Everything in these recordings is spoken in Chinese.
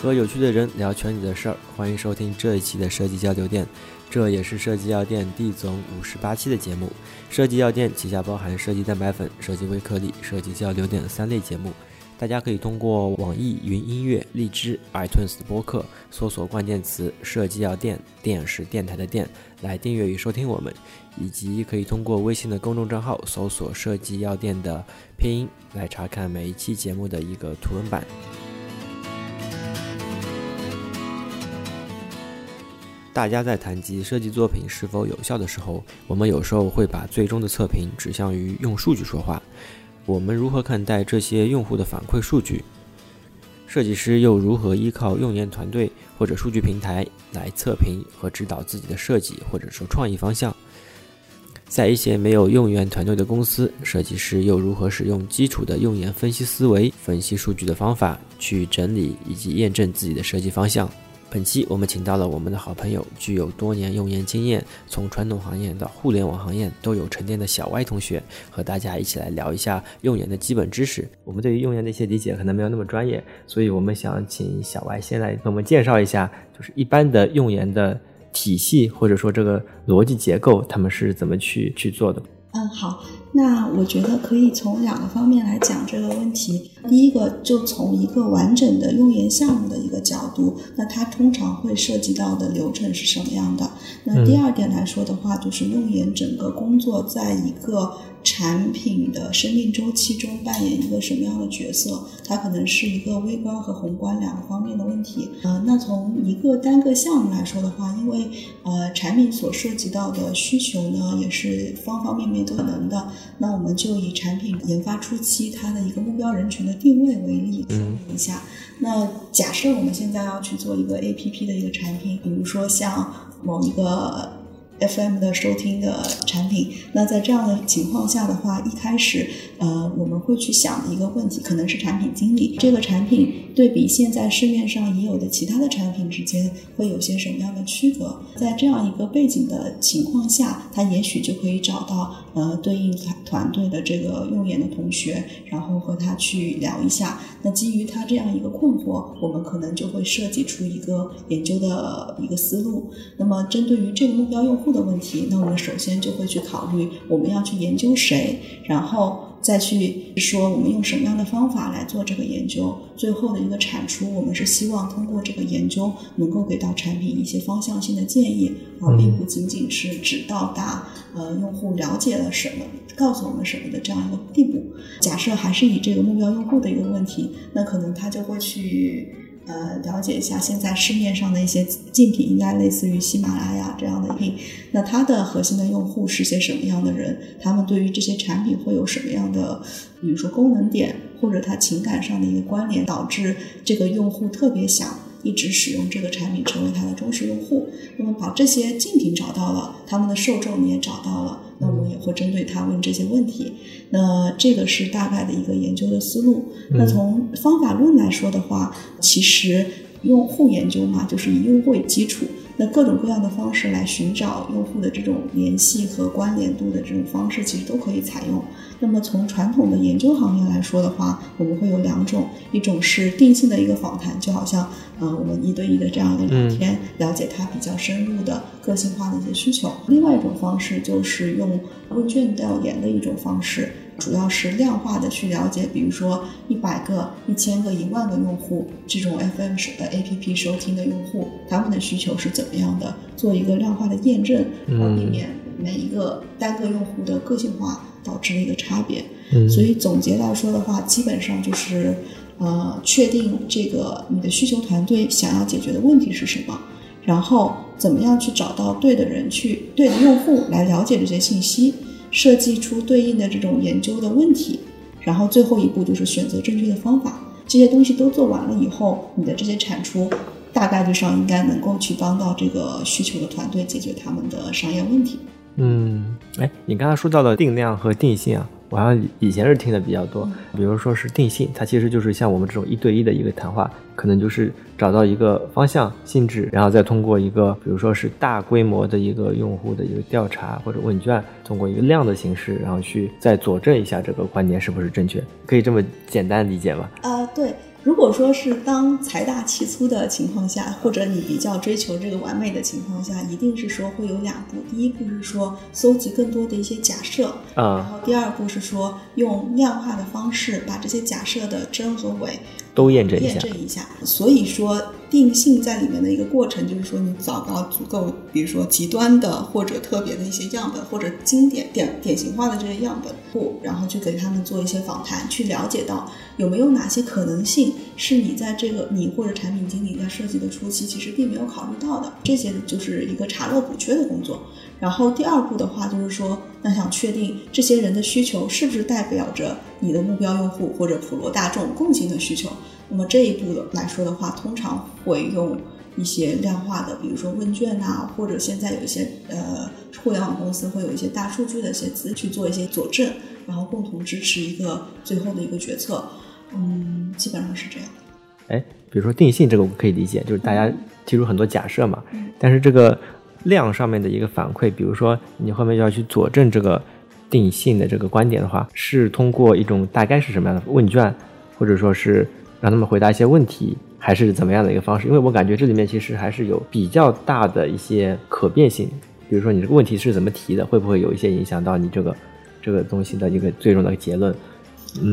和有趣的人聊圈里的事儿，欢迎收听这一期的设计交流店，这也是设计药店第总五十八期的节目。设计药店旗下包含设计蛋白粉、设计微颗粒、设计交流店三类节目，大家可以通过网易云音乐、荔枝、iTunes 播客搜索关键词“设计药店”，电是电台的电，来订阅与收听我们，以及可以通过微信的公众账号搜索“设计药店”的拼音来查看每一期节目的一个图文版。大家在谈及设计作品是否有效的时候，我们有时候会把最终的测评指向于用数据说话。我们如何看待这些用户的反馈数据？设计师又如何依靠用研团队或者数据平台来测评和指导自己的设计或者说创意方向？在一些没有用研团队的公司，设计师又如何使用基础的用研分析思维、分析数据的方法去整理以及验证自己的设计方向？本期我们请到了我们的好朋友，具有多年用研经验，从传统行业到互联网行业都有沉淀的小歪同学，和大家一起来聊一下用研的基本知识。我们对于用研的一些理解可能没有那么专业，所以我们想请小歪先来给我们介绍一下，就是一般的用研的体系或者说这个逻辑结构，他们是怎么去去做的。嗯，好，那我觉得可以从两个方面来讲这个问题。第一个，就从一个完整的用研项目的一个角度，那它通常会涉及到的流程是什么样的？那第二点来说的话，就是用研整个工作在一个。产品的生命周期中扮演一个什么样的角色？它可能是一个微观和宏观两个方面的问题。呃，那从一个单个项目来说的话，因为呃产品所涉及到的需求呢，也是方方面面都可能的。那我们就以产品研发初期它的一个目标人群的定位为例说明一下。那假设我们现在要去做一个 APP 的一个产品，比如说像某一个。FM 的收听的产品，那在这样的情况下的话，一开始，呃，我们会去想一个问题，可能是产品经理这个产品对比现在市面上已有的其他的产品之间会有些什么样的区隔？在这样一个背景的情况下，他也许就可以找到呃对应团团队的这个用研的同学，然后和他去聊一下。那基于他这样一个困惑，我们可能就会设计出一个研究的一个思路。那么针对于这个目标用户。的问题，那我们首先就会去考虑我们要去研究谁，然后再去说我们用什么样的方法来做这个研究，最后的一个产出，我们是希望通过这个研究能够给到产品一些方向性的建议，而并不仅仅是只到达呃用户了解了什么，告诉我们什么的这样一个地步。假设还是以这个目标用户的一个问题，那可能他就会去。呃，了解一下现在市面上的一些竞品，应该类似于喜马拉雅这样的品。那它的核心的用户是些什么样的人？他们对于这些产品会有什么样的，比如说功能点，或者他情感上的一个关联，导致这个用户特别想一直使用这个产品，成为他的忠实用户。那么把这些竞品找到了，他们的受众你也找到了。那我们也会针对他问这些问题，那这个是大概的一个研究的思路。那从方法论来说的话，其实用户研究嘛，就是以用户为基础。那各种各样的方式来寻找用户的这种联系和关联度的这种方式，其实都可以采用。那么从传统的研究行业来说的话，我们会有两种，一种是定性的一个访谈，就好像呃我们一对一的这样的聊天，了解他比较深入的个性化的一些需求。另外一种方式就是用问卷调研的一种方式。主要是量化的去了解，比如说一百个、一千个、一万个用户，这种 FM 的 APP 收听的用户，他们的需求是怎么样的？做一个量化的验证，而避免每一个单个用户的个性化导致的一个差别。所以总结来说的话，基本上就是，呃，确定这个你的需求团队想要解决的问题是什么，然后怎么样去找到对的人去对的用户来了解这些信息。设计出对应的这种研究的问题，然后最后一步就是选择正确的方法。这些东西都做完了以后，你的这些产出大概率上应该能够去帮到这个需求的团队解决他们的商业问题。嗯，哎，你刚才说到了定量和定性啊。我好像以前是听的比较多，比如说是定性，它其实就是像我们这种一对一的一个谈话，可能就是找到一个方向性质，然后再通过一个，比如说是大规模的一个用户的一个调查或者问卷，通过一个量的形式，然后去再佐证一下这个观点是不是正确，可以这么简单理解吗？啊，对。如果说是当财大气粗的情况下，或者你比较追求这个完美的情况下，一定是说会有两步。第一步是说搜集更多的一些假设，然啊，后第二步是说用量化的方式把这些假设的真和伪都验证一下。证一下。所以说定性在里面的一个过程，就是说你找到足够，比如说极端的或者特别的一些样本，或者经典典典型化的这些样本库，然后去给他们做一些访谈，去了解到有没有哪些可能性是你在这个你或者产品经理在设计的初期其实并没有考虑到的，这些就是一个查漏补缺的工作。然后第二步的话，就是说，那想确定这些人的需求是不是代表着你的目标用户或者普罗大众共性的需求。那么这一步来说的话，通常会用一些量化的，比如说问卷啊，或者现在有一些呃互联网公司会有一些大数据的一些资去做一些佐证，然后共同支持一个最后的一个决策。嗯，基本上是这样。哎，比如说定性这个我可以理解，就是大家提出很多假设嘛，嗯但是这个量上面的一个反馈，比如说你后面要去佐证这个定性的这个观点的话，是通过一种大概是什么样的问卷，或者说是让他们回答一些问题，还是怎么样的一个方式？因为我感觉这里面其实还是有比较大的一些可变性，比如说你这个问题是怎么提的，会不会有一些影响到你这个这个东西的一个最终的结论？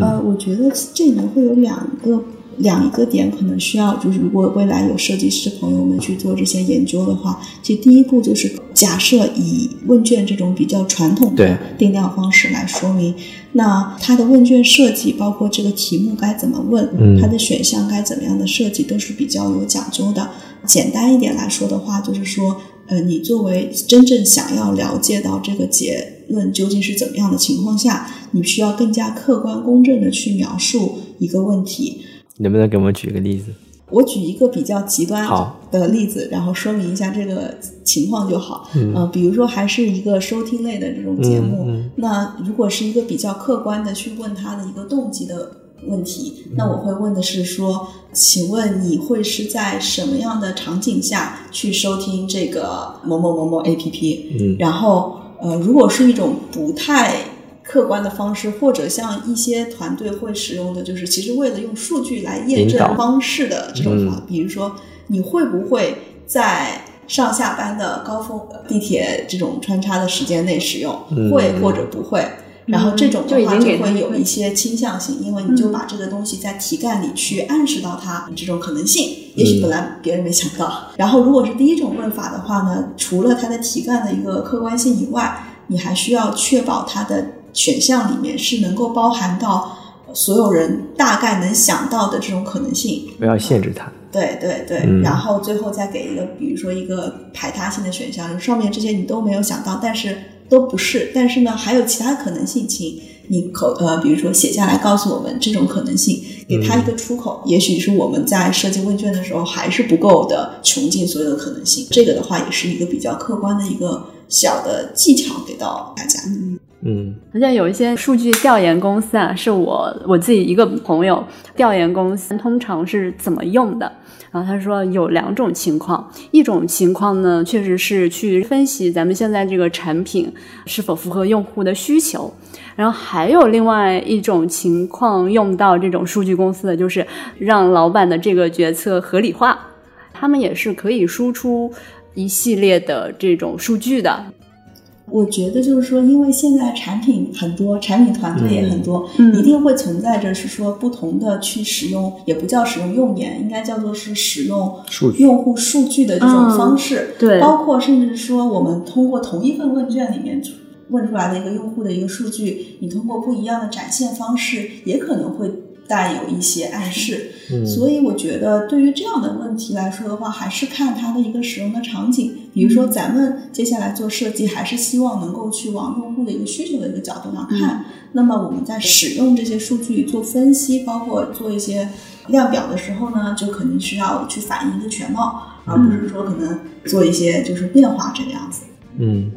呃，我觉得这里面会有两个两个点，可能需要就是如果未来有设计师朋友们去做这些研究的话，其实第一步就是假设以问卷这种比较传统的定量方式来说明，那它的问卷设计，包括这个题目该怎么问，嗯它的选项该怎么样的设计，都是比较有讲究的。简单一点来说的话，就是说，呃，你作为真正想要了解到这个结论究竟是怎么样的情况下，你需要更加客观公正的去描述一个问题。能不能给我们举个例子？我举一个比较极端的例子，然后说明一下这个情况就好。嗯呃，比如说还是一个收听类的这种节目，嗯嗯那如果是一个比较客观的去问他的一个动机的问题，嗯那我会问的是说，请问你会是在什么样的场景下去收听这个某某某某 APP？嗯然后呃，如果是一种不太客观的方式，或者像一些团队会使用的，就是其实为了用数据来验证方式的这种方，嗯比如说你会不会在上下班的高峰呃地铁这种穿插的时间内使用，嗯会或者不会。然后这种的话就会有一些倾向性，因为你就把这个东西在题干里去暗示到它这种可能性，也许本来别人没想到。然后如果是第一种问法的话呢，除了它的题干的一个客观性以外，你还需要确保它的选项里面是能够包含到所有人大概能想到的这种可能性。不要限制它。对对对，嗯然后最后再给一个，比如说一个排他性的选项，就是上面这些你都没有想到，但是都不是，但是呢还有其他可能性，请你口呃，比如说写下来告诉我们这种可能性，给他一个出口。也许是我们在设计问卷的时候还是不够的，穷尽所有的可能性。这个的话也是一个比较客观的一个小的技巧给到大家。嗯而且有一些数据调研公司啊，是我我自己一个朋友调研公司，通常是怎么用的？然后他说有两种情况，一种情况呢，确实是去分析咱们现在这个产品是否符合用户的需求，然后还有另外一种情况用到这种数据公司的，就是让老板的这个决策合理化，他们也是可以输出一系列的这种数据的，我觉得就是说，因为现在产品很多，产品团队也很多，嗯一定会存在着是说不同的去使用，也不叫使用用眼，应该叫做是使用数据用户数据的这种方式。对包括甚至说我们通过同一份问卷里面问出来的一个用户的一个数据，你通过不一样的展现方式，也可能会带有一些暗示。嗯所以我觉得对于这样的问题来说的话，还是看它的一个使用的场景。比如说，咱们接下来做设计，还是希望能够去往用户的一个需求的一个角度上看。那么我们在使用这些数据做分析，包括做一些量表的时候呢，就肯定是要去反映一个全貌，而不是说可能做一些就是变化这个样子。嗯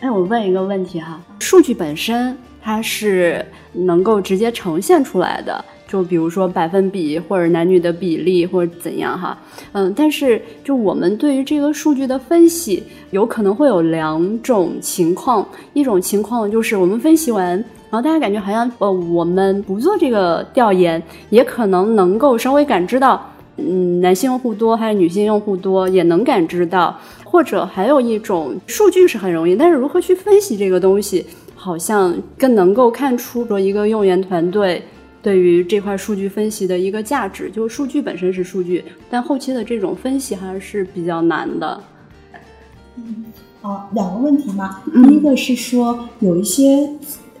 哎，我问一个问题哈，数据本身它是能够直接呈现出来的，就比如说百分比或者男女的比例或者怎样哈，嗯，但是就我们对于这个数据的分析，有可能会有两种情况，一种情况就是我们分析完，然后大家感觉好像呃我们不做这个调研，也可能能够稍微感知到，嗯，男性用户多还是女性用户多，也能感知到，或者还有一种数据是很容易，但是如何去分析这个东西，好像更能够看出说一个用研团队。对于这块数据分析的一个价值，就是数据本身是数据，但后期的这种分析还是比较难的。嗯，好，两个问题嘛。第一个是说，有一些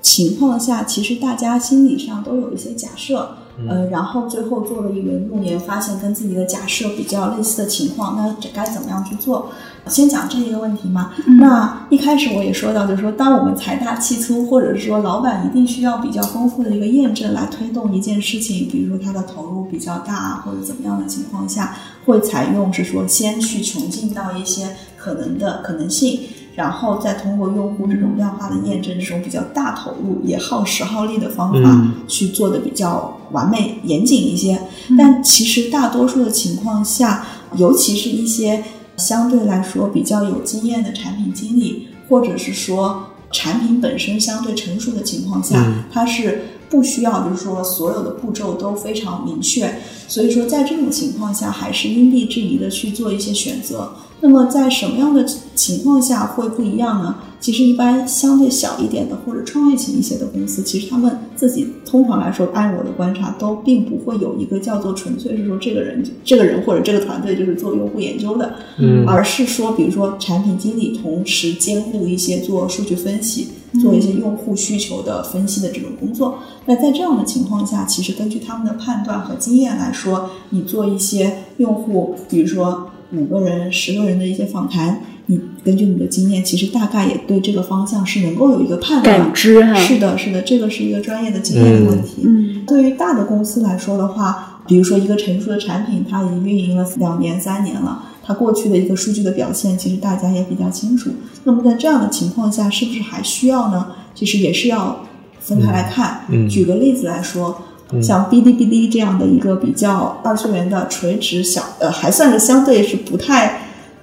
情况下，其实大家心理上都有一些假设，呃，然后最后做了一轮用研，发现跟自己的假设比较类似的情况，那该怎么样去做？先讲这一个问题嘛。那一开始我也说到，就是说，当我们财大气粗，或者是说老板一定需要比较丰富的一个验证来推动一件事情，比如说他的投入比较大或者怎么样的情况下，会采用是说先去穷尽到一些可能的可能性，然后再通过用户这种量化的验证，这种比较大投入也耗时耗力的方法去做的比较完美严谨一些。但其实大多数的情况下，尤其是一些。相对来说比较有经验的产品经理，或者是说产品本身相对成熟的情况下，它是不需要，就是说所有的步骤都非常明确。所以说，在这种情况下，还是因地制宜的去做一些选择。那么，在什么样的情况下会不一样呢？其实，一般相对小一点的或者创业型一些的公司，其实他们自己通常来说，按我的观察，都并不会有一个叫做纯粹是说这个人、这个人或者这个团队就是做用户研究的，嗯，而是说，比如说产品经理同时兼顾一些做数据分析、做一些用户需求的分析的这种工作。那在这样的情况下，其实根据他们的判断和经验来说，你做一些用户，比如说五个人、十个人的一些访谈。你根据你的经验，其实大概也对这个方向是能够有一个判断。感知哈，是的，是的，这个是一个专业的经验的问题。嗯，对于大的公司来说的话，比如说一个成熟的产品，它已经运营了两年、三年了，它过去的一个数据的表现，其实大家也比较清楚。那么在这样的情况下，是不是还需要呢？其实也是要分开来看。嗯，举个例子来说，像哔哩哔哩这样的一个比较二次元的垂直小，呃，还算是相对是不太。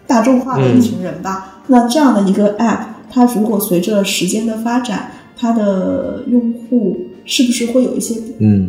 大众化的一群人吧，那这样的一个 app，它如果随着时间的发展，它的用户是不是会有一些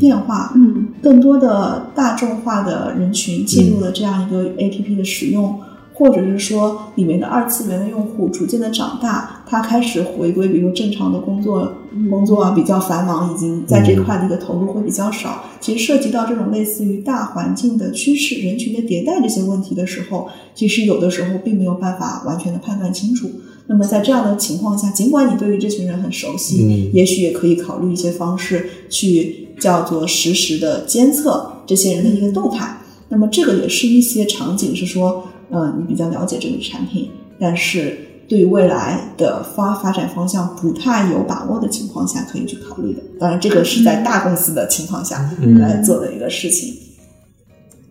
变化？嗯，更多的大众化的人群进入了这样一个 app 的使用。或者是说，里面的二次元的用户逐渐的长大，他开始回归，比如正常的工作，工作啊比较繁忙，已经在这块的一个投入会比较少。其实涉及到这种类似于大环境的趋势、人群的迭代这些问题的时候，其实有的时候并没有办法完全的判断清楚。那么在这样的情况下，尽管你对于这群人很熟悉，也许也可以考虑一些方式去叫做实时的监测这些人的一个动态。那么这个也是一些场景是说。嗯，你比较了解这个产品，但是对于未来的发发展方向不太有把握的情况下，可以去考虑的。当然，这个是在大公司的情况下来做的一个事情。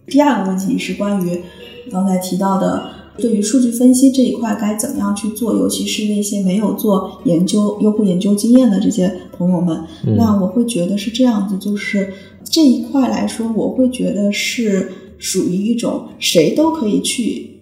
第二个问题是关于刚才提到的，对于数据分析这一块该怎么样去做，尤其是那些没有做研究、用户研究经验的这些朋友们，那我会觉得是这样子，就是这一块来说，我会觉得是。属于一种谁都可以去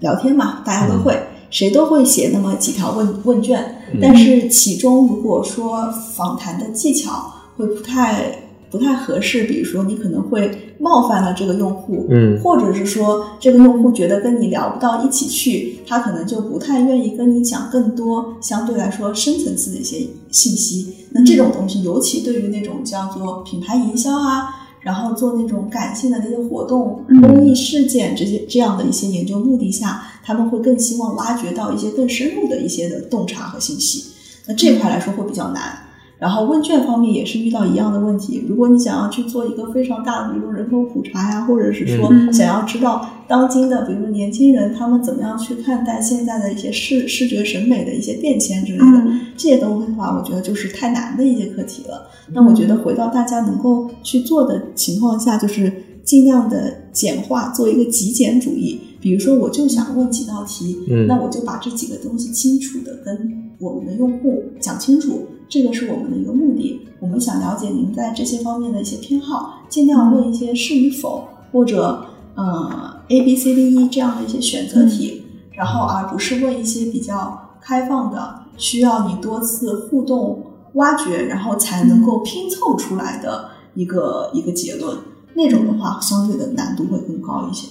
聊天嘛，大家都会，谁都会写那么几条问问卷，但是其中如果说访谈的技巧会不太不太合适，比如说你可能会冒犯了这个用户，嗯，或者是说这个用户觉得跟你聊不到一起去，他可能就不太愿意跟你讲更多相对来说深层次的一些信息。那这种东西，尤其对于那种叫做品牌营销啊。然后做那种感性的那些活动、公益事件这些这样的一些研究目的下，他们会更希望挖掘到一些更深入的一些的洞察和信息。那这块来说会比较难。然后问卷方面也是遇到一样的问题。如果你想要去做一个非常大的，比如人口普查呀，或者是说想要知道当今的，比如说年轻人他们怎么样去看待现在的一些视视觉审美的一些变迁之类的这些东西的话，我觉得就是太难的一些课题了。那我觉得回到大家能够去做的情况下，就是尽量的简化，做一个极简主义。比如说，我就想问几道题，那我就把这几个东西清楚的跟我们的用户讲清楚。这个是我们的一个目的。我们想了解您在这些方面的一些偏好，尽量问一些是与否或者呃 A B C D E 这样的一些选择题，然后而不是问一些比较开放的，需要你多次互动挖掘，然后才能够拼凑出来的一个一个结论。那种的话，相对的难度会更高一些。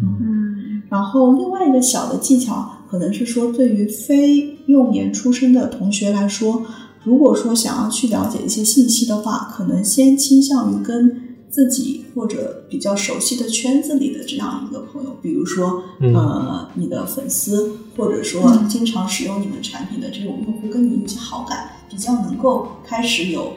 嗯然后另外一个小的技巧，可能是说对于非用研出身的同学来说，如果说想要去了解一些信息的话，可能先倾向于跟自己或者比较熟悉的圈子里的这样一个朋友，比如说嗯呃你的粉丝，或者说经常使用你们产品的这种用户，跟你有些好感，比较能够开始有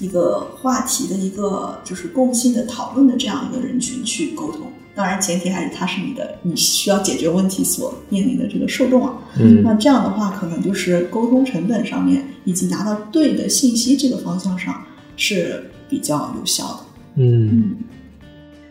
一个话题的一个就是共性的讨论的这样一个人群去沟通。当然，前提还是它是你的你需要解决问题所面临的这个受众啊。嗯那这样的话，可能就是沟通成本上面以及拿到对的信息这个方向上是比较有效的。嗯嗯，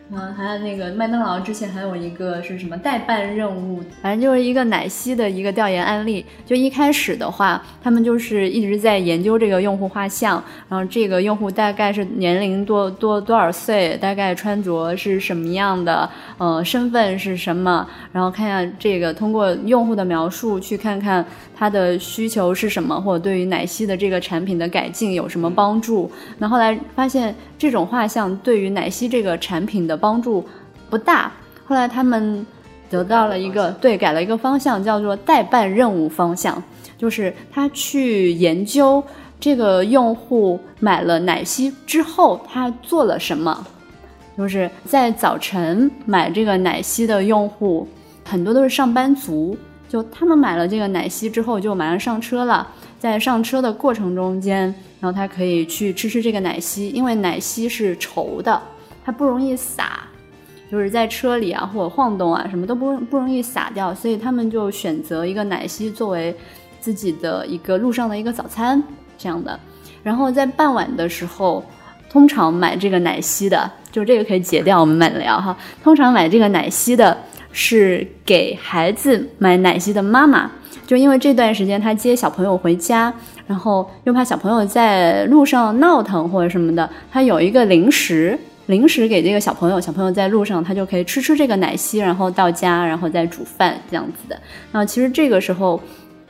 嗯还有那个麦当劳之前还有一个是什么代办任务，反正就是一个奶昔的一个调研案例。就一开始的话，他们就是一直在研究这个用户画像，然后这个用户大概是年龄多多多少岁，大概穿着是什么样的，呃，身份是什么，然后看一下这个通过用户的描述去看看他的需求是什么，或者对于奶昔的这个产品的改进有什么帮助。那后来发现这种画像对于奶昔这个产品的帮助不大，后来他们得到了一个对改了一个方向，叫做代办任务方向，就是他去研究这个用户买了奶昔之后他做了什么，就是在早晨买这个奶昔的用户很多都是上班族。就他们买了这个奶昔之后，就马上上车了。在上车的过程中间，然后他可以去吃吃这个奶昔，因为奶昔是稠的，它不容易洒，就是在车里啊或者晃动啊什么都不不容易洒掉，所以他们就选择一个奶昔作为自己的一个路上的一个早餐这样的。然后在傍晚的时候，通常买这个奶昔的，就这个可以解掉，我们慢聊哈。通常买这个奶昔的是给孩子买奶昔的妈妈。就因为这段时间他接小朋友回家，然后又怕小朋友在路上闹腾或者什么的，他有一个零食，零食给这个小朋友，小朋友在路上他就可以吃吃这个奶昔，然后到家然后再煮饭这样子的。那其实这个时候。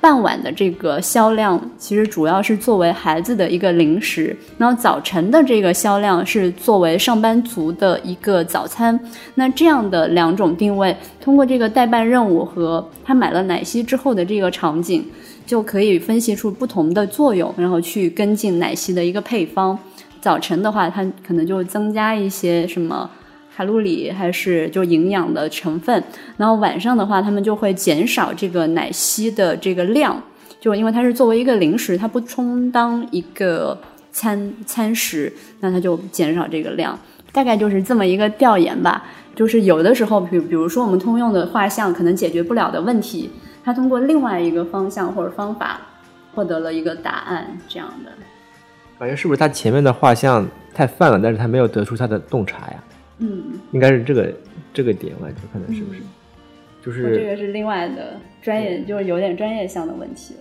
傍晚的这个销量其实主要是作为孩子的一个零食，然后早晨的这个销量是作为上班族的一个早餐。那这样的两种定位，通过这个代办任务和他买了奶昔之后的这个场景，就可以分析出不同的作用，然后去跟进奶昔的一个配方。早晨的话，它可能就增加一些什么。卡路里还是就营养的成分，然后晚上的话，他们就会减少这个奶昔的这个量，就因为它是作为一个零食，它不充当一个餐餐食，那它就减少这个量，大概就是这么一个调研吧。就是有的时候，比比如说我们通用的画像可能解决不了的问题，它通过另外一个方向或者方法获得了一个答案，这样的。感觉是不是他前面的画像太泛了，但是他没有得出他的洞察呀？嗯，应该是这个这个点，我感觉可能是不是？就是这个是另外的专业，就是有点专业性的问题了。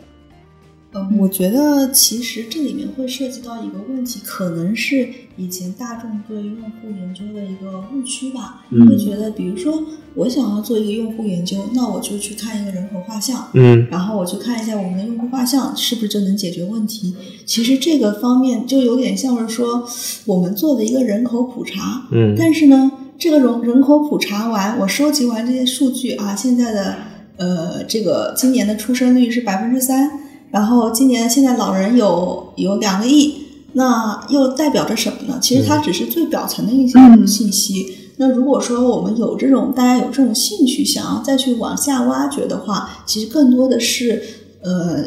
嗯，我觉得其实这里面会涉及到一个问题，可能是以前大众对用户研究的一个误区吧。嗯会觉得，比如说我想要做一个用户研究，那我就去看一个人口画像，嗯然后我去看一下我们的用户画像是不是就能解决问题。其实这个方面就有点像是说我们做的一个人口普查，嗯但是呢，这个人人口普查完，我收集完这些数据啊，现在的呃这个今年的出生率是百分之三，然后今年现在老人有有两个亿，那又代表着什么呢？其实它只是最表层的一些嗯信息。那如果说我们有这种大家有这种兴趣，想要再去往下挖掘的话，其实更多的是呃，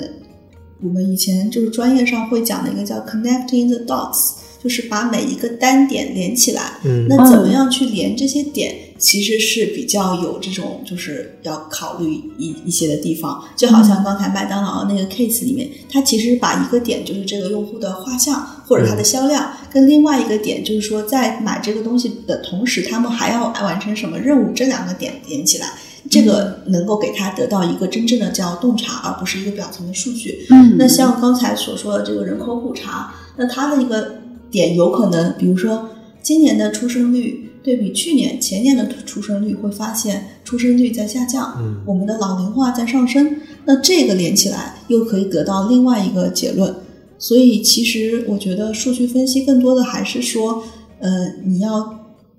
我们以前就是专业上会讲的一个叫 connecting the dots，就是把每一个单点连起来。嗯那怎么样去连这些点，其实是比较有这种就是要考虑一一些的地方。就好像刚才麦当劳那个 case 里面，它其实把一个点就是这个用户的画像或者它的销量，跟另外一个点就是说在买这个东西的同时，他们还要完成什么任务，这两个点连起来。这个能够给他得到一个真正的叫洞察，而不是一个表层的数据。嗯那像刚才所说的这个人口普查，那它的一个点有可能，比如说今年的出生率对比去年、前年的出生率，会发现出生率在下降，嗯我们的老龄化在上升。那这个连起来，又可以得到另外一个结论。所以，其实我觉得数据分析更多的还是说，呃，你要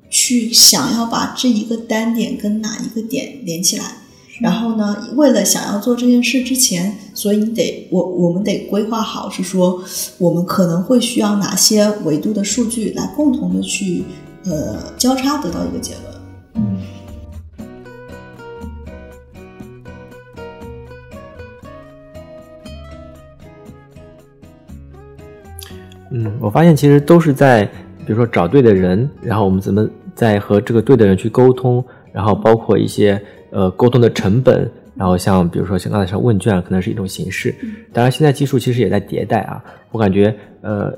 去想要把这一个单点跟哪一个点连起来。然后呢，为了想要做这件事之前，所以你得我我们得规划好，是说我们可能会需要哪些维度的数据来共同的去呃交叉得到一个结论。嗯嗯，我发现其实都是在，比如说找对的人，然后我们怎么在和这个对的人去沟通，然后包括一些呃沟通的成本，然后像比如说像刚才像问卷，可能是一种形式。当然，现在技术其实也在迭代啊，我感觉呃，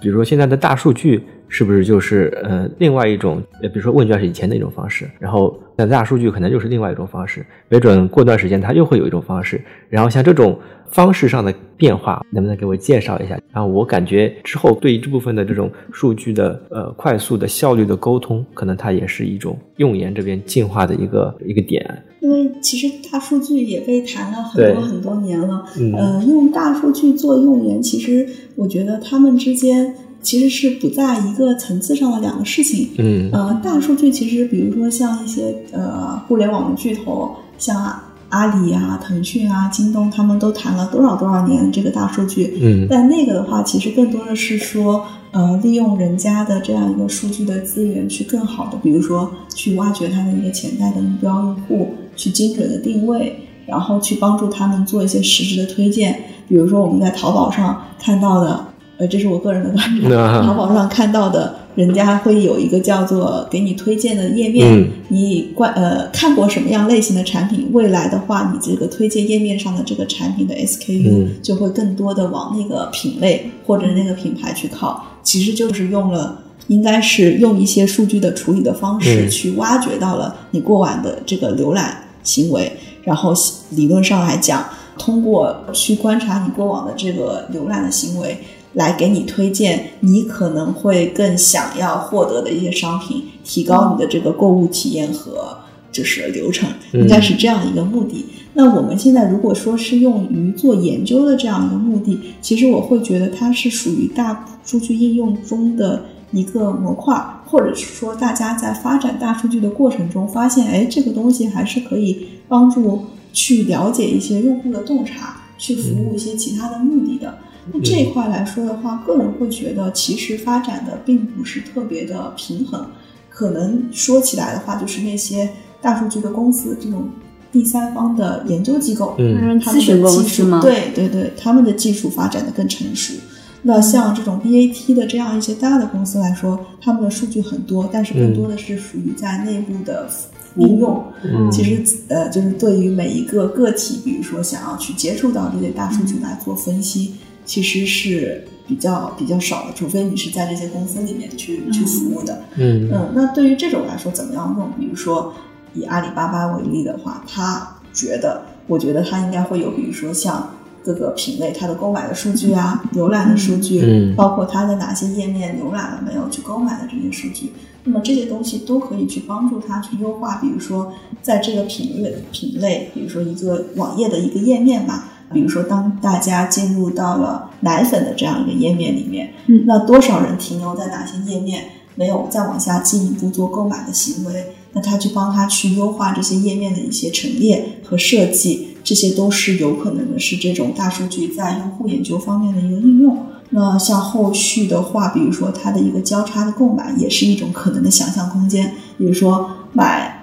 比如说现在的大数据是不是就是呃另外一种，呃比如说问卷是以前的一种方式，然后那大数据可能又是另外一种方式，没准过段时间它又会有一种方式，然后像这种方式上的变化，能不能给我介绍一下？然后我感觉之后对于这部分的这种数据的呃快速的效率的沟通，可能它也是一种用研这边进化的一个一个点。因为其实大数据也被谈了很多很多年了，嗯呃，用大数据做用研，其实我觉得他们之间其实是不在一个层次上的两个事情。嗯呃，大数据其实比如说像一些呃互联网的巨头，像阿里啊、腾讯啊、京东，他们都谈了多少多少年这个大数据，嗯但那个的话，其实更多的是说，呃，利用人家的这样一个数据的资源，去更好的，比如说去挖掘他的一个潜在的目标用户，去精准的定位，然后去帮助他们做一些实质的推荐。比如说我们在淘宝上看到的，呃，这是我个人的观察，啊。淘宝上看到的，人家会有一个叫做给你推荐的页面，嗯。你关呃看过什么样类型的产品，未来的话，你这个推荐页面上的这个产品的 SKU、嗯。就会更多的往那个品类或者那个品牌去靠，其实就是用了。应该是用一些数据的处理的方式嗯。去挖掘到了你过往的这个浏览行为，然后理论上来讲，通过去观察你过往的这个浏览的行为，来给你推荐你可能会更想要获得的一些商品，提高你的这个购物体验和就是流程，嗯应该是这样一个目的。那我们现在如果说是用于做研究的这样一个目的，其实我会觉得它是属于大数据应用中的一个模块，或者是说大家在发展大数据的过程中发现，哎，这个东西还是可以帮助去了解一些用户的洞察，去服务一些其他的目的的。那这一块来说的话，个人会觉得其实发展的并不是特别的平衡。可能说起来的话，就是那些大数据的公司这种第三方的研究机构，嗯他们的技术对对对，他们的技术发展的更成熟。那像这种 BAT 的这样一些大的公司来说，他们的数据很多，但是更多的是属于在内部的应用。嗯其实呃，就是对于每一个个体，比如说想要去接触到这些大数据来做分析，其实是比较比较少的，除非你是在这些公司里面去去服务的。嗯嗯，那对于这种来说，怎么样用？比如说以阿里巴巴为例的话，他觉得，我觉得他应该会有，比如说像各个品类它的购买的数据啊、浏览的数据，嗯包括它的哪些页面浏览了没有、去购买的这些数据。那么这些东西都可以去帮助他去优化，比如说在这个品类品类，比如说一个网页的一个页面吧。比如说，当大家进入到了奶粉的这样一个页面里面，嗯那多少人停留在哪些页面，没有再往下进一步做购买的行为，那他去帮他去优化这些页面的一些陈列和设计，这些都是有可能的是这种大数据在用户研究方面的一个应用。那像后续的话，比如说它的一个交叉的购买，也是一种可能的想象空间。比如说买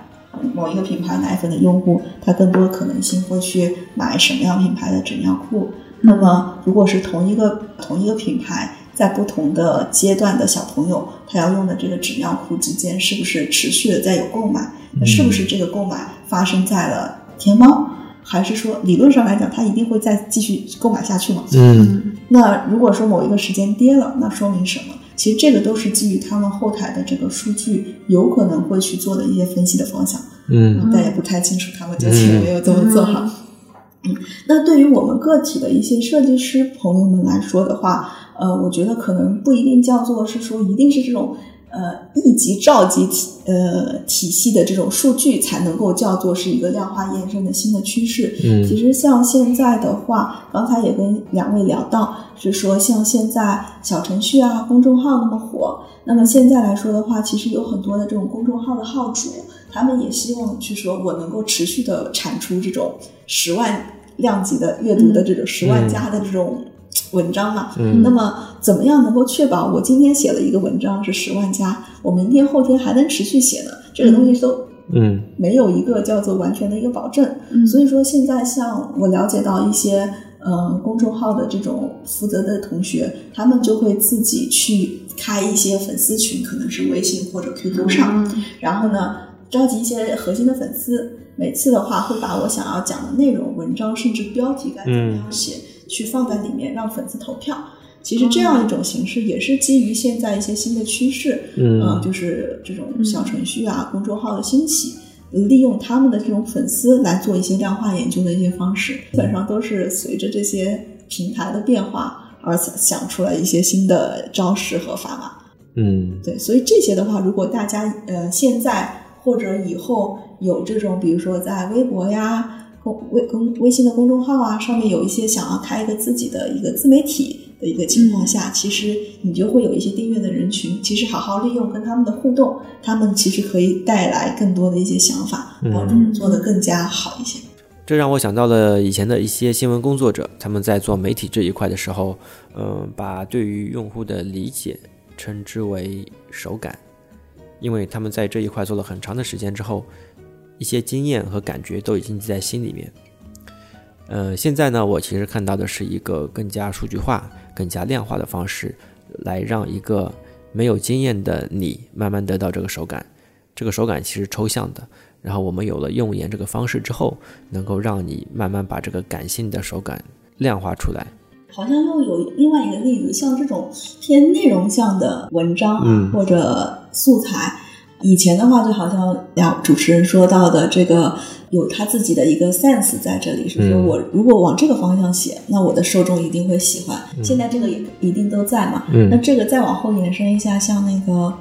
某一个品牌奶粉的用户，他更多可能性会去买什么样品牌的纸尿裤。那么，如果是同一个同一个品牌，在不同的阶段的小朋友，他要用的这个纸尿裤之间，是不是持续的在有购买？那是不是这个购买发生在了天猫？还是说理论上来讲，他一定会再继续购买下去嘛？嗯那如果说某一个时间跌了，那说明什么？其实这个都是基于他们后台的这个数据，有可能会去做的一些分析的方向。嗯但也不太清楚他们究竟有没有这么做好。嗯，那对于我们个体的一些设计师朋友们来说的话，呃，我觉得可能不一定叫做是说一定是这种呃一级召集体呃体系的这种数据才能够叫做是一个量化验证的新的趋势。嗯。其实像现在的话，刚才也跟两位聊到，是说像现在小程序啊、公众号那么火，那么现在来说的话，其实有很多的这种公众号的号主，他们也希望去说我能够持续的产出这种十万量级的阅读的这种十万加的这种文章嘛。嗯那么怎么样能够确保我今天写了一个文章是十万加，我明天后天还能持续写呢？这个东西都嗯没有一个叫做完全的一个保证。嗯所以说现在像我了解到一些呃公众号的这种负责的同学，他们就会自己去开一些粉丝群，可能是微信或者 QQ 上，嗯然后呢召集一些核心的粉丝，每次的话会把我想要讲的内容、文章甚至标题该怎么样写，去放在里面让粉丝投票。其实这样一种形式也是基于现在一些新的趋势，嗯呃，就是这种小程序啊、公众号的兴起，利用他们的这种粉丝来做一些量化研究的一些方式，基本上都是随着这些平台的变化而想想出来一些新的招式和法码。嗯对，所以这些的话，如果大家呃现在或者以后有这种，比如说在微博呀、公微公微信的公众号啊上面有一些想要开一个自己的一个自媒体的一个情况下，其实你就会有一些订阅的人群。其实好好利用跟他们的互动，他们其实可以带来更多的一些想法，帮助你做得更加好一些。这让我想到了以前的一些新闻工作者，他们在做媒体这一块的时候，嗯、把对于用户的理解称之为手感，因为他们在这一块做了很长的时间之后，一些经验和感觉都已经记在心里面。呃，现在呢，我其实看到的是一个更加数据化、更加量化的方式，来让一个没有经验的你慢慢得到这个手感。这个手感其实抽象的，然后我们有了用眼这个方式之后，能够让你慢慢把这个感性的手感量化出来。好像又有另外一个例子，像这种偏内容向的文章啊，嗯或者素材，以前的话就好像两主持人说到的这个有他自己的一个 sense 在这里，是说嗯我如果往这个方向写，那我的受众一定会喜欢。现在这个也一定都在嘛，嗯那这个再往后延伸一下，像那个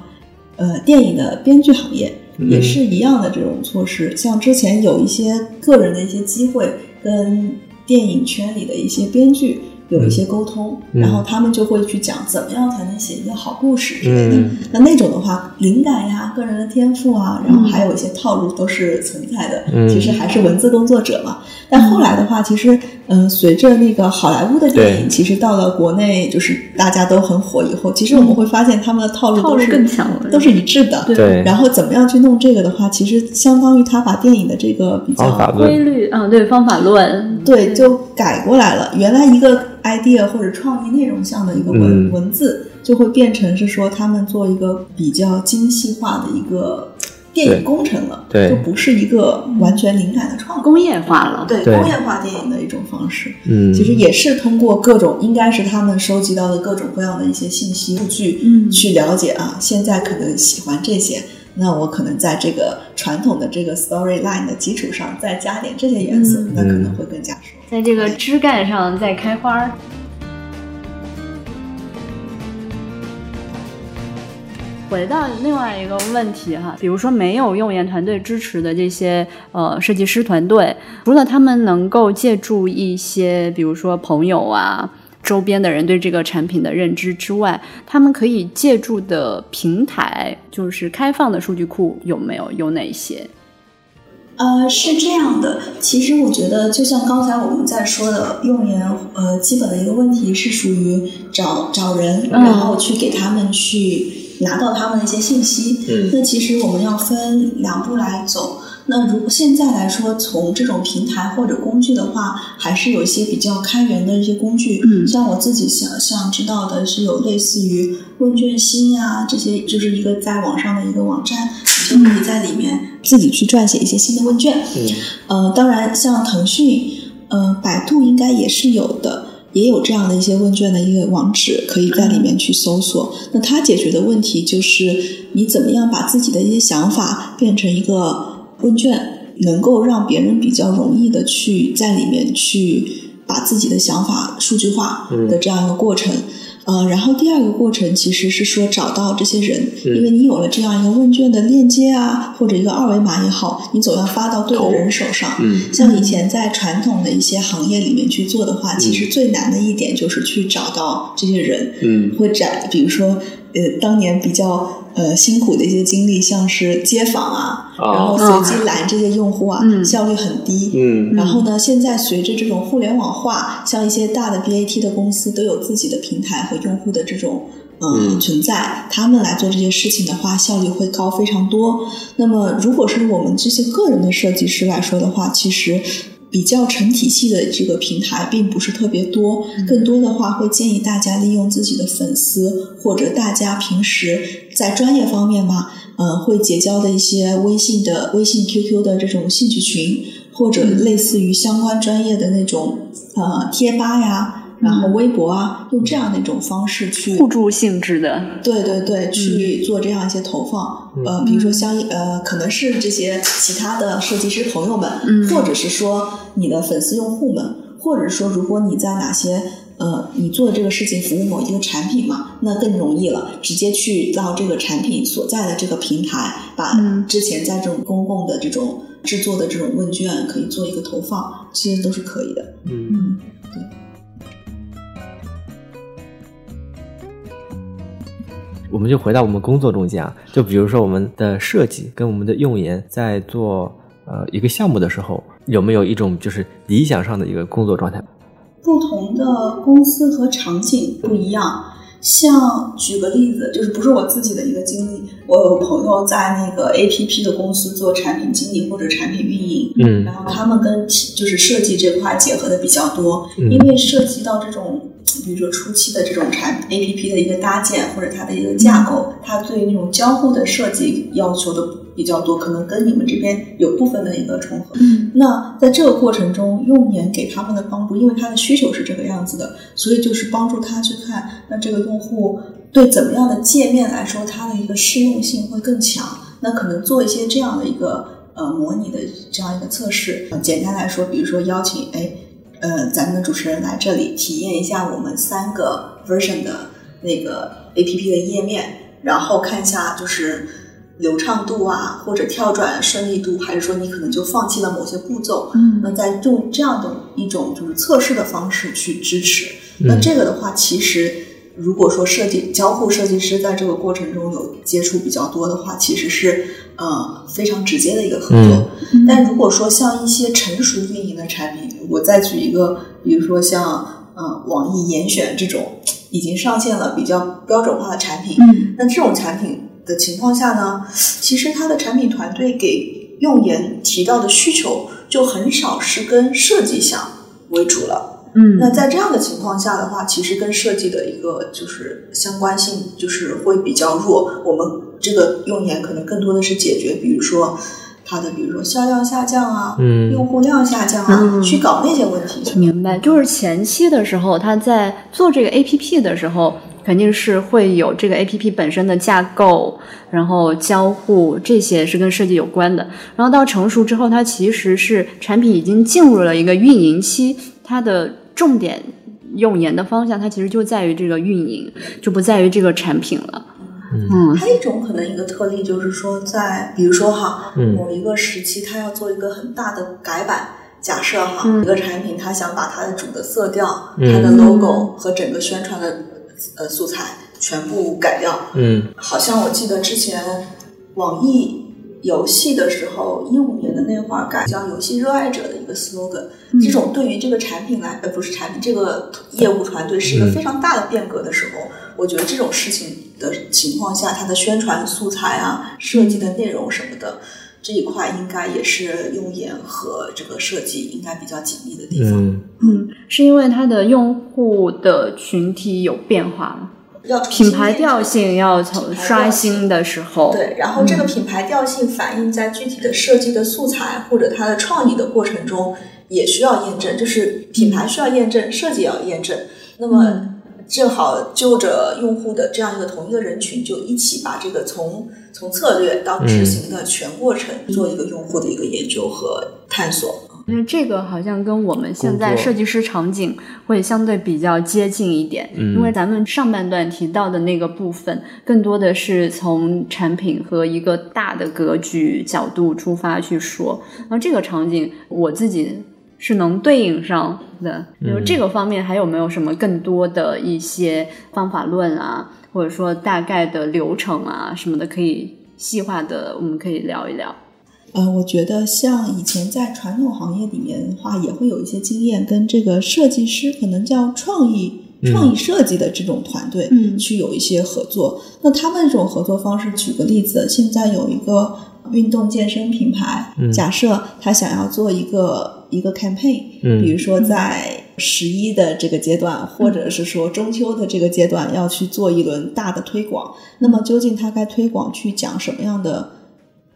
呃电影的编剧行业。也是一样的这种措施，像之前有一些个人的一些机会，跟电影圈里的一些编剧有一些沟通，嗯。然后他们就会去讲怎么样才能写一个好故事之类的。嗯。那那种的话，灵感呀、个人的天赋啊，然后还有一些套路都是存在的。嗯。其实还是文字工作者嘛。但后来的话，其实嗯、呃随着那个好莱坞的电影，其实到了国内就是大家都很火以后，其实我们会发现他们的套路都是更强了都是一致的。对。然后怎么样去弄这个的话，其实相当于他把电影的这个比较规律，嗯，对，方法论，对，就改过来了。原来一个 idea 或者创意内容项的一个文、嗯。文字，就会变成是说他们做一个比较精细化的一个电影工程了，对。就不是一个完全灵感的创作。工业化了。对对。工业化电影的一种方式，嗯，其实也是通过各种，应该是他们收集到的各种各样的一些信息数据，嗯。去了解啊，现在可能喜欢这些，那我可能在这个传统的这个 storyline 的基础上再加点这些元素，嗯那可能会更加舒服。在这个枝干上再开花儿。回到另外一个问题哈，比如说没有用研团队支持的这些呃设计师团队，除了他们能够借助一些，比如说朋友啊、周边的人对这个产品的认知之外，他们可以借助的平台，就是开放的数据库有没有？有哪些？呃，是这样的，其实我觉得，就像刚才我们在说的，用研呃基本的一个问题是属于找找人，嗯然后去给他们去拿到他们的一些信息。嗯那其实我们要分两步来走。那如果现在来说，从这种平台或者工具的话，还是有一些比较开源的一些工具。嗯像我自己想想知道的是有类似于问卷星呀、这些，就是一个在网上的一个网站，你就可以在里面自己去撰写一些新的问卷。嗯呃，当然像腾讯、呃百度应该也是有的。也有这样的一些问卷的一个网址，可以在里面去搜索。那它解决的问题就是，你怎么样把自己的一些想法变成一个问卷能够让别人比较容易的去在里面去把自己的想法数据化的这样一个过程。呃，然后第二个过程其实是说找到这些人，因为你有了这样一个问卷的链接啊，或者一个二维码也好，你总要发到对的人手上。嗯，像以前在传统的一些行业里面去做的话，其实最难的一点就是去找到这些人。嗯，会找，比如说，呃，当年比较。呃，辛苦的一些经历，像是街访啊，然后随机拦这些用户啊，效率很低。嗯，然后呢，现在随着这种互联网化，像一些大的 BAT 的公司都有自己的平台和用户的这种嗯存在，他们来做这些事情的话，效率会高非常多。那么，如果是我们这些个人的设计师来说的话，其实。比较成体系的这个平台并不是特别多，更多的话会建议大家利用自己的粉丝或者大家平时在专业方面嘛，呃，会结交的一些微信的微信 QQ 的这种兴趣群，或者类似于相关专业的那种呃贴吧呀。然后微博啊，用这样的一种方式去互助性质的，对对对，去做这样一些投放。呃，比如说相呃，可能是这些其他的设计师朋友们，或者是说你的粉丝用户们，或者说如果你在哪些呃，你做的这个事情服务某一个产品嘛，那更容易了，直接去到这个产品所在的这个平台，把之前在这种公共的这种制作的这种问卷可以做一个投放，这些都是可以的。嗯。我们就回到我们工作中间啊，就比如说我们的设计跟我们的用研在做呃一个项目的时候，有没有一种就是理想上的一个工作状态？不同的公司和场景不一样。像举个例子，就是不是我自己的一个经历，我有朋友在那个 A P P 的公司做产品经理或者产品运营，嗯，然后他们跟就是设计这块结合的比较多，因为涉及到这种。比如说初期的这种产 A P P 的一个搭建或者它的一个架构，它对于那种交互的设计要求的比较多，可能跟你们这边有部分的一个重合。嗯，那在这个过程中，用研给他们的帮助，因为他的需求是这个样子的，所以就是帮助他去看，那这个用户对怎么样的界面来说，它的一个适用性会更强。那可能做一些这样的一个呃模拟的这样一个测试。简单来说，比如说邀请哎。呃，咱们的主持人来这里体验一下我们三个 version 的那个 A P P 的页面，然后看一下就是流畅度啊，或者跳转顺利度，还是说你可能就放弃了某些步骤。嗯，那在用这样的一种就是测试的方式去支持。那这个的话，其实如果说设计交互设计师在这个过程中有接触比较多的话，其实是。呃，非常直接的一个合作。但如果说像一些成熟运营的产品，我再举一个，比如说像呃网易严选这种已经上线了比较标准化的产品，那这种产品的情况下呢，其实它的产品团队给用研提到的需求就很少是跟设计项为主了。嗯，那在这样的情况下的话，其实跟设计的一个就是相关性就是会比较弱。我们这个用眼可能更多的是解决，比如说它的比如说销量下降啊，嗯，用户量下降啊，去搞那些问题。明白，就是前期的时候，他在做这个 A P P 的时候，肯定是会有这个 A P P 本身的架构，然后交互这些是跟设计有关的。然后到成熟之后，它其实是产品已经进入了一个运营期，它的。重点用研的方向，它其实就在于这个运营，就不在于这个产品了。嗯，还有一种可能一个特例就是说，在比如说哈，某一个时期，它要做一个很大的改版。假设哈，一个产品，它想把它的主的色调、它的 logo 和整个宣传的呃素材全部改掉。嗯，好像我记得之前网易。游戏的时候，一五年的那会儿改叫“游戏热爱者”的一个 slogan，这种对于这个产品来，呃，不是产品，这个业务团队是一个非常大的变革的时候，我觉得这种事情的情况下，它的宣传素材啊、设计的内容什么的这一块，应该也是用研和这个设计应该比较紧密的地方。嗯，是因为它的用户的群体有变化吗？品牌调性要从刷新的时候，对，然后这个品牌调性反映在具体的设计的素材或者它的创意的过程中，也需要验证，就是品牌需要验证，设计也要验证。那么正好就着用户的这样一个同一个人群，就一起把这个从从策略到执行的全过程做一个用户的一个研究和探索。那这个好像跟我们现在设计师场景会相对比较接近一点，因为咱们上半段提到的那个部分，更多的是从产品和一个大的格局角度出发去说。那这个场景我自己是能对应上的，就这个方面还有没有什么更多的一些方法论啊，或者说大概的流程啊什么的，可以细化的，我们可以聊一聊。呃，我觉得像以前在传统行业里面的话，也会有一些经验，跟这个设计师可能叫创意创意设计的这种团队，嗯，去有一些合作。那他们这种合作方式，举个例子，现在有一个运动健身品牌，假设他想要做一个一个 campaign，嗯，比如说在十一的这个阶段，或者是说中秋的这个阶段，要去做一轮大的推广，那么究竟他该推广去讲什么样的？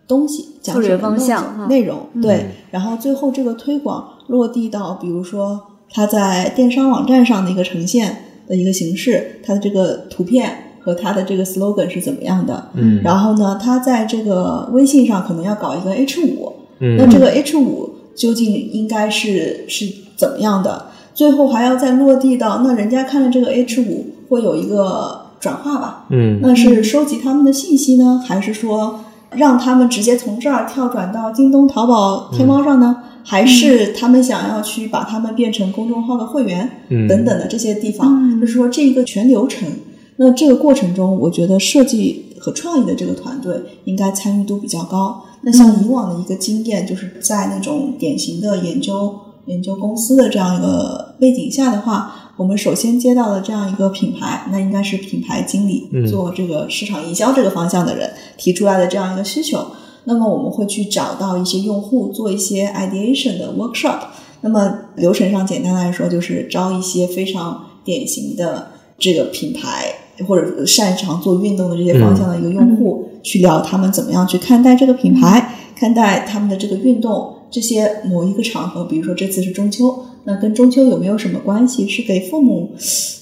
东西讲什么内容对，然后最后这个推广落地到，比如说它在电商网站上的一个呈现的一个形式，它的这个图片和它的这个 slogan 是怎么样的？嗯，然后呢，它在这个微信上可能要搞一个 H 五，嗯那这个 H 五究竟应该是是怎么样的？最后还要再落地到，那人家看了这个 H 五会有一个转化吧？嗯，那是收集他们的信息呢，还是说？让他们直接从这儿跳转到京东、淘宝、天猫上呢，还是他们想要去把他们变成公众号的会员等等的这些地方？就是说这一个全流程，那这个过程中，我觉得设计和创意的这个团队应该参与度比较高。那像以往的一个经验，就是在那种典型的研究研究公司的这样一个背景下的话。我们首先接到了这样一个品牌，那应该是品牌经理做这个市场营销这个方向的人提出来的这样一个需求。那么我们会去找到一些用户，做一些 ideation 的 workshop。那么流程上简单来说，就是招一些非常典型的这个品牌或者擅长做运动的这些方向的一个用户，去聊他们怎么样去看待这个品牌，看待他们的这个运动这些某一个场合，比如说这次是中秋。那跟中秋有没有什么关系？是给父母，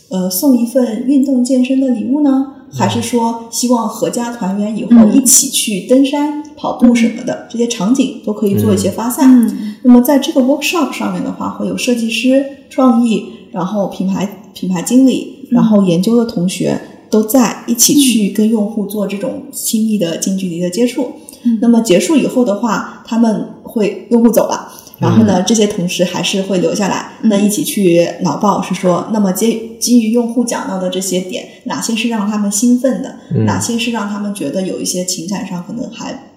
呃，送一份运动健身的礼物呢，还是说希望阖家团圆以后一起去登山、跑步什么的？这些场景都可以做一些发散。那么在这个 workshop 上面的话，会有设计师、创意，然后品牌品牌经理，然后研究的同学都在一起去跟用户做这种亲密的近距离的接触。那么结束以后的话，他们会用户走了。然后呢，这些同事还是会留下来，那一起去脑报是说，那么基基于用户讲到的这些点，哪些是让他们兴奋的，哪些是让他们觉得有一些情感上可能还，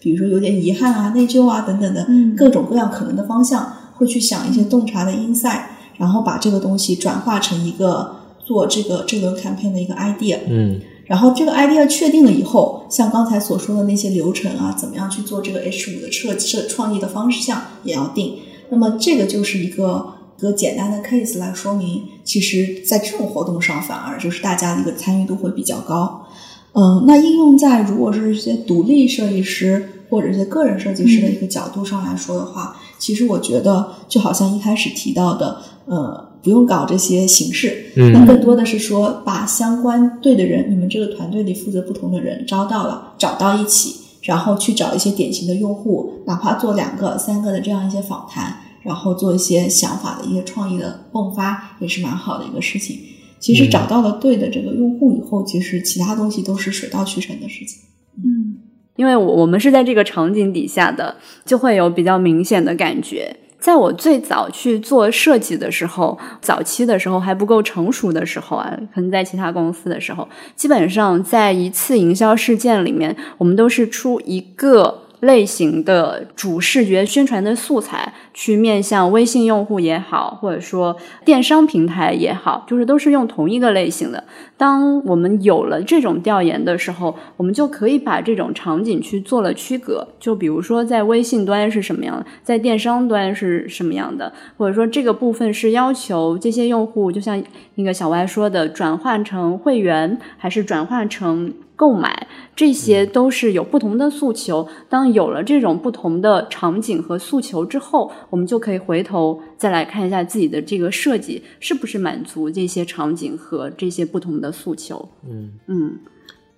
比如说有点遗憾啊、内疚啊等等的各种各样可能的方向，会去想一些洞察的 insight，然后把这个东西转化成一个做这个这轮 campaign 的一个 idea。嗯。然后这个 idea 确定了以后，像刚才所说的那些流程啊，怎么样去做这个 H 五的设设创意的方向也要定。那么这个就是一个一个简单的 case 来说明，其实在这种活动上反而就是大家的一个参与度会比较高。嗯，那应用在如果是一些独立设计师或者一些个人设计师的一个角度上来说的话，其实我觉得就好像一开始提到的，呃。不用搞这些形式，那更多的是说把相关对的人，你们这个团队里负责不同的人招到了，找到一起，然后去找一些典型的用户，哪怕做两个、三个的这样一些访谈，然后做一些想法的一些创意的迸发，也是蛮好的一个事情。其实找到了对的这个用户以后，其实其他东西都是水到渠成的事情。嗯，因为我我们是在这个场景底下的，就会有比较明显的感觉。在我最早去做设计的时候，早期的时候还不够成熟的时候啊，可能在其他公司的时候，基本上在一次营销事件里面，我们都是出一个。类型的主视觉宣传的素材，去面向微信用户也好，或者说电商平台也好，就是都是用同一个类型的。当我们有了这种调研的时候，我们就可以把这种场景去做了区隔。就比如说，在微信端是什么样的，在电商端是什么样的，或者说这个部分是要求这些用户，就像那个小歪说的，转换成会员，还是转换成。购买，这些都是有不同的诉求。当有了这种不同的场景和诉求之后，我们就可以回头再来看一下自己的这个设计是不是满足这些场景和这些不同的诉求。嗯嗯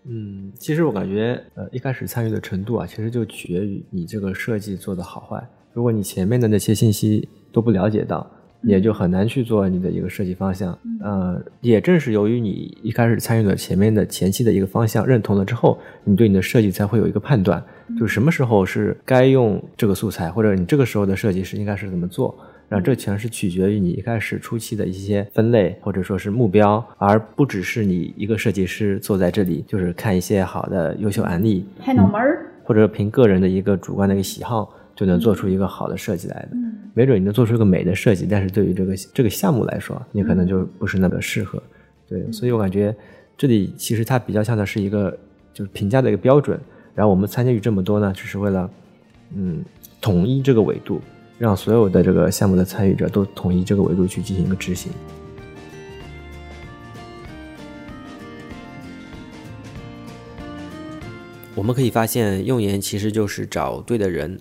嗯，其实我感觉，呃，一开始参与的程度啊，其实就取决于你这个设计做的好坏。如果你前面的那些信息都不了解到，也就很难去做你的一个设计方向。呃，也正是由于你一开始参与了前面的前期的一个方向认同了之后，你对你的设计才会有一个判断，就是什么时候是该用这个素材，或者你这个时候的设计是应该是怎么做。然后这全是取决于你一开始初期的一些分类或者说是目标，而不只是你一个设计师坐在这里就是看一些好的优秀案例，拍脑门儿。或者凭个人的一个主观的一个喜好就能做出一个好的设计来的。没准你能做出一个美的设计，但是对于这个这个项目来说，你可能就不是那么适合。对，所以我感觉这里其实它比较像的是一个就是评价的一个标准。然后我们参与这么多呢，只是为了嗯统一这个维度，让所有的这个项目的参与者都统一这个维度去进行一个执行。我们可以发现，用研其实就是找对的人，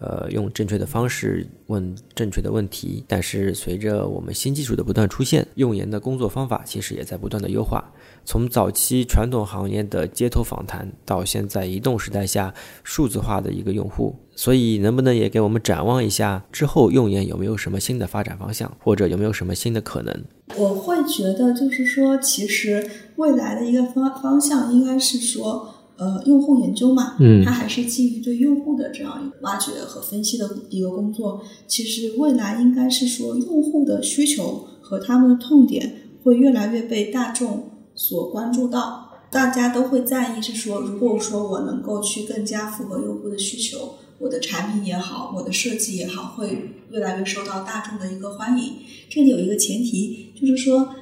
呃，用正确的方式问正确的问题。但是随着我们新技术的不断出现，用研的工作方法其实也在不断的优化。从早期传统行业的街头访谈，到现在移动时代下数字化的一个用户，所以能不能也给我们展望一下之后用研有没有什么新的发展方向，或者有没有什么新的可能？我会觉得，就是说，其实未来的一个方方向应该是说。呃，用户研究嘛，嗯它还是基于对用户的这样一个挖掘和分析的一个工作。其实未来应该是说，用户的需求和他们的痛点会越来越被大众所关注到，大家都会在意是说，如果说我能够去更加符合用户的需求，我的产品也好，我的设计也好，会越来越受到大众的一个欢迎。这里有一个前提，就是说。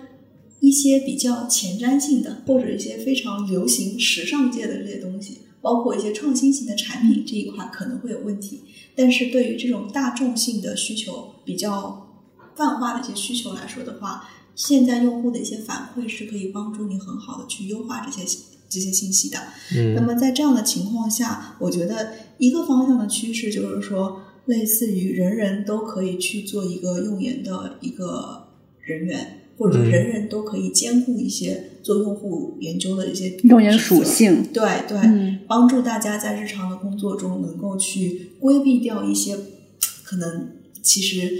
一些比较前瞻性的，或者一些非常流行、时尚界的这些东西，包括一些创新型的产品这一块可能会有问题。但是对于这种大众性的需求比较泛化的一些需求来说的话，现在用户的一些反馈是可以帮助你很好的去优化这些这些信息的。嗯那么在这样的情况下，我觉得一个方向的趋势就是说，类似于人人都可以去做一个用研的一个人员。或者说人人都可以兼顾一些做用户研究的一些用研属性，对对，嗯。帮助大家在日常的工作中能够去规避掉一些可能其实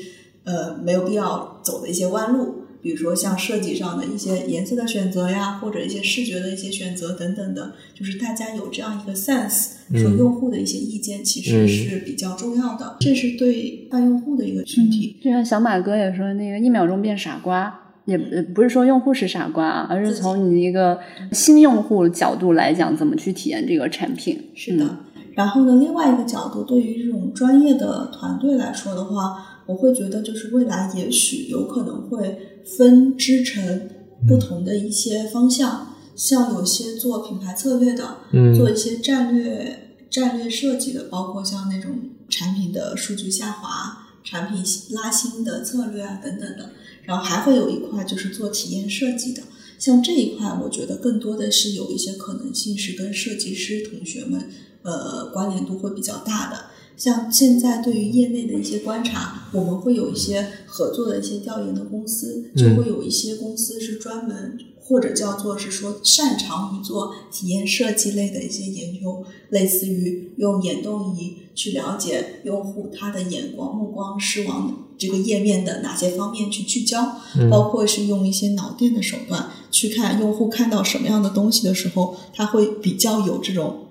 呃没有必要走的一些弯路，比如说像设计上的一些颜色的选择呀，或者一些视觉的一些选择等等的，就是大家有这样一个 sense，说用户的一些意见其实是比较重要的，这是对大用户的一个群体。就像小马哥也说，那个一秒钟变傻瓜。也不是说用户是傻瓜啊，而是从你一个新用户角度来讲，怎么去体验这个产品。是的，然后呢，另外一个角度，对于这种专业的团队来说的话，我会觉得就是未来也许有可能会分支成不同的一些方向，像有些做品牌策略的，嗯做一些战略战略设计的，包括像那种产品的数据下滑、产品拉新的策略啊等等的。然后还会有一块就是做体验设计的，像这一块，我觉得更多的是有一些可能性是跟设计师同学们，呃，关联度会比较大的。像现在对于业内的一些观察，我们会有一些合作的一些调研的公司，就会有一些公司是专门或者叫做是说擅长于做体验设计类的一些研究，类似于用眼动仪去了解用户他的眼光目光是往这个页面的哪些方面去聚焦，包括是用一些脑电的手段去看用户看到什么样的东西的时候，他会比较有这种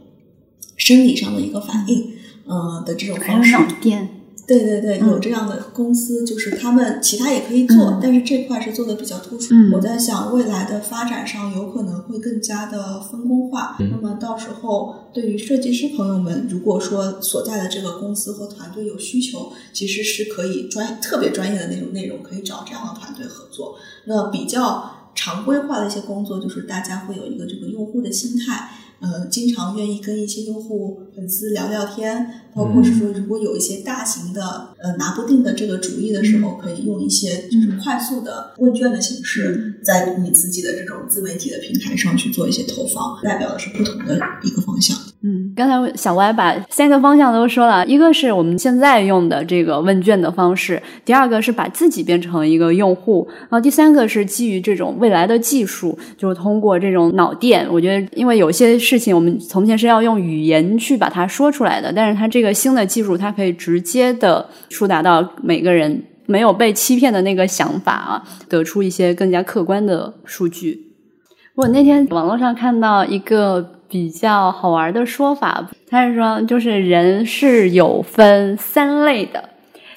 生理上的一个反应，呃的这种方式。脑电，对对对，有这样的公司，就是他们其他也可以做，嗯但是这块是做的比较突出。嗯我在想，未来的发展上有可能会更加的分工化。嗯那么到时候，对于设计师朋友们，如果说所在的这个公司和团队有需求，其实是可以专特别专业的那种内容，可以找这样的团队合作。那比较常规化的一些工作，就是大家会有一个这个用户的心态。呃，经常愿意跟一些用户粉丝聊聊天，包括是说如果有一些大型的呃拿不定的这个主意的时候，可以用一些就是快速的问卷的形式，在你自己的这种自媒体的平台上去做一些投放，代表的是不同的一个方向。嗯，刚才小歪把三个方向都说了，一个是我们现在用的这个问卷的方式，第二个是把自己变成一个用户，然后第三个是基于这种未来的技术，就是通过这种脑电。我觉得，因为有些事情我们从前是要用语言去把它说出来的，但是它这个新的技术，它可以直接的触达到每个人没有被欺骗的那个想法啊，得出一些更加客观的数据。我那天网络上看到一个。比较好玩的说法，他是说，就是人是有分三类的。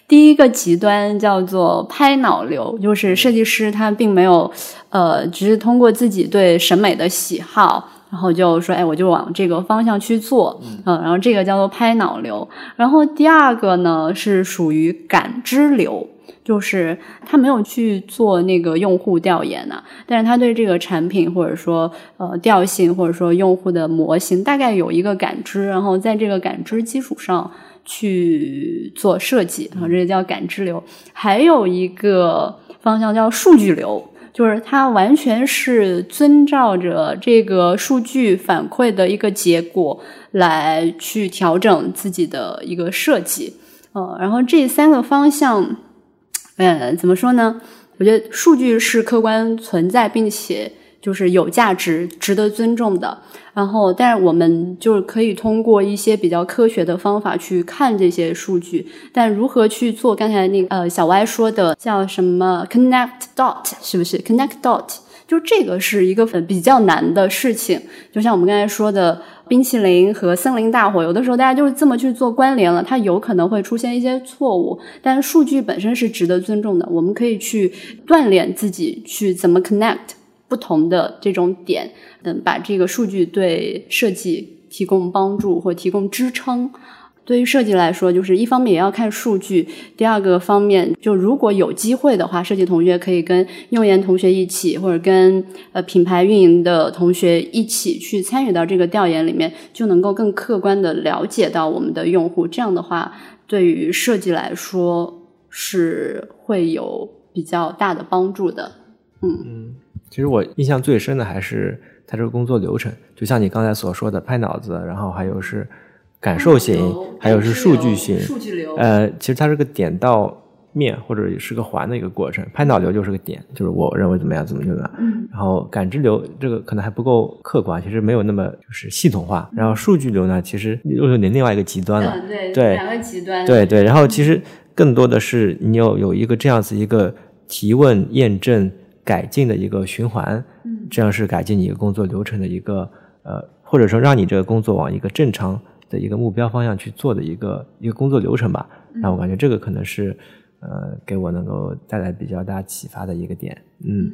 第一个极端叫做拍脑流，就是设计师他并没有，呃，只是通过自己对审美的喜好，然后就说，哎，我就往这个方向去做，嗯，然后这个叫做拍脑流。然后第二个呢是属于感知流。就是他没有去做那个用户调研呢，但是他对这个产品或者说呃调性或者说用户的模型大概有一个感知，然后在这个感知基础上去做设计，然后这个叫感知流。还有一个方向叫数据流，就是它完全是遵照着这个数据反馈的一个结果来去调整自己的一个设计。呃，然后这三个方向。嗯，怎么说呢？我觉得数据是客观存在，并且就是有价值、值得尊重的。然后，但是我们就是可以通过一些比较科学的方法去看这些数据。但如何去做？刚才那个呃小歪说的叫什么 “connect dot”？是不是 “connect dot”？就这个是一个比较难的事情。就像我们刚才说的。冰淇淋和森林大火，有的时候大家就是这么去做关联了，它有可能会出现一些错误。但是数据本身是值得尊重的，我们可以去锻炼自己，去怎么 connect 不同的这种点，嗯，把这个数据对设计提供帮助或提供支撑。对于设计来说，就是一方面也要看数据，第二个方面就如果有机会的话，设计同学可以跟用研同学一起，或者跟呃品牌运营的同学一起去参与到这个调研里面，就能够更客观的了解到我们的用户。这样的话，对于设计来说是会有比较大的帮助的。嗯嗯，其实我印象最深的还是他这个工作流程，就像你刚才所说的，拍脑子，然后还有是。感受型，还有是数据型，数据流。呃，其实它是个点到面或者是个环的一个过程。拍脑流就是个点，就是我认为怎么样，怎么怎么样。嗯。然后感知流这个可能还不够客观，其实没有那么就是系统化。然后数据流呢，其实又有点另外一个极端了。对对，两个极端。对对，然后其实更多的是你有有一个这样子一个提问、验证、改进的一个循环。嗯。这样是改进你一个工作流程的一个呃，或者说让你这个工作往一个正常。的一个目标方向去做的一个一个工作流程吧，那我感觉这个可能是，呃，给我能够带来比较大启发的一个点，嗯。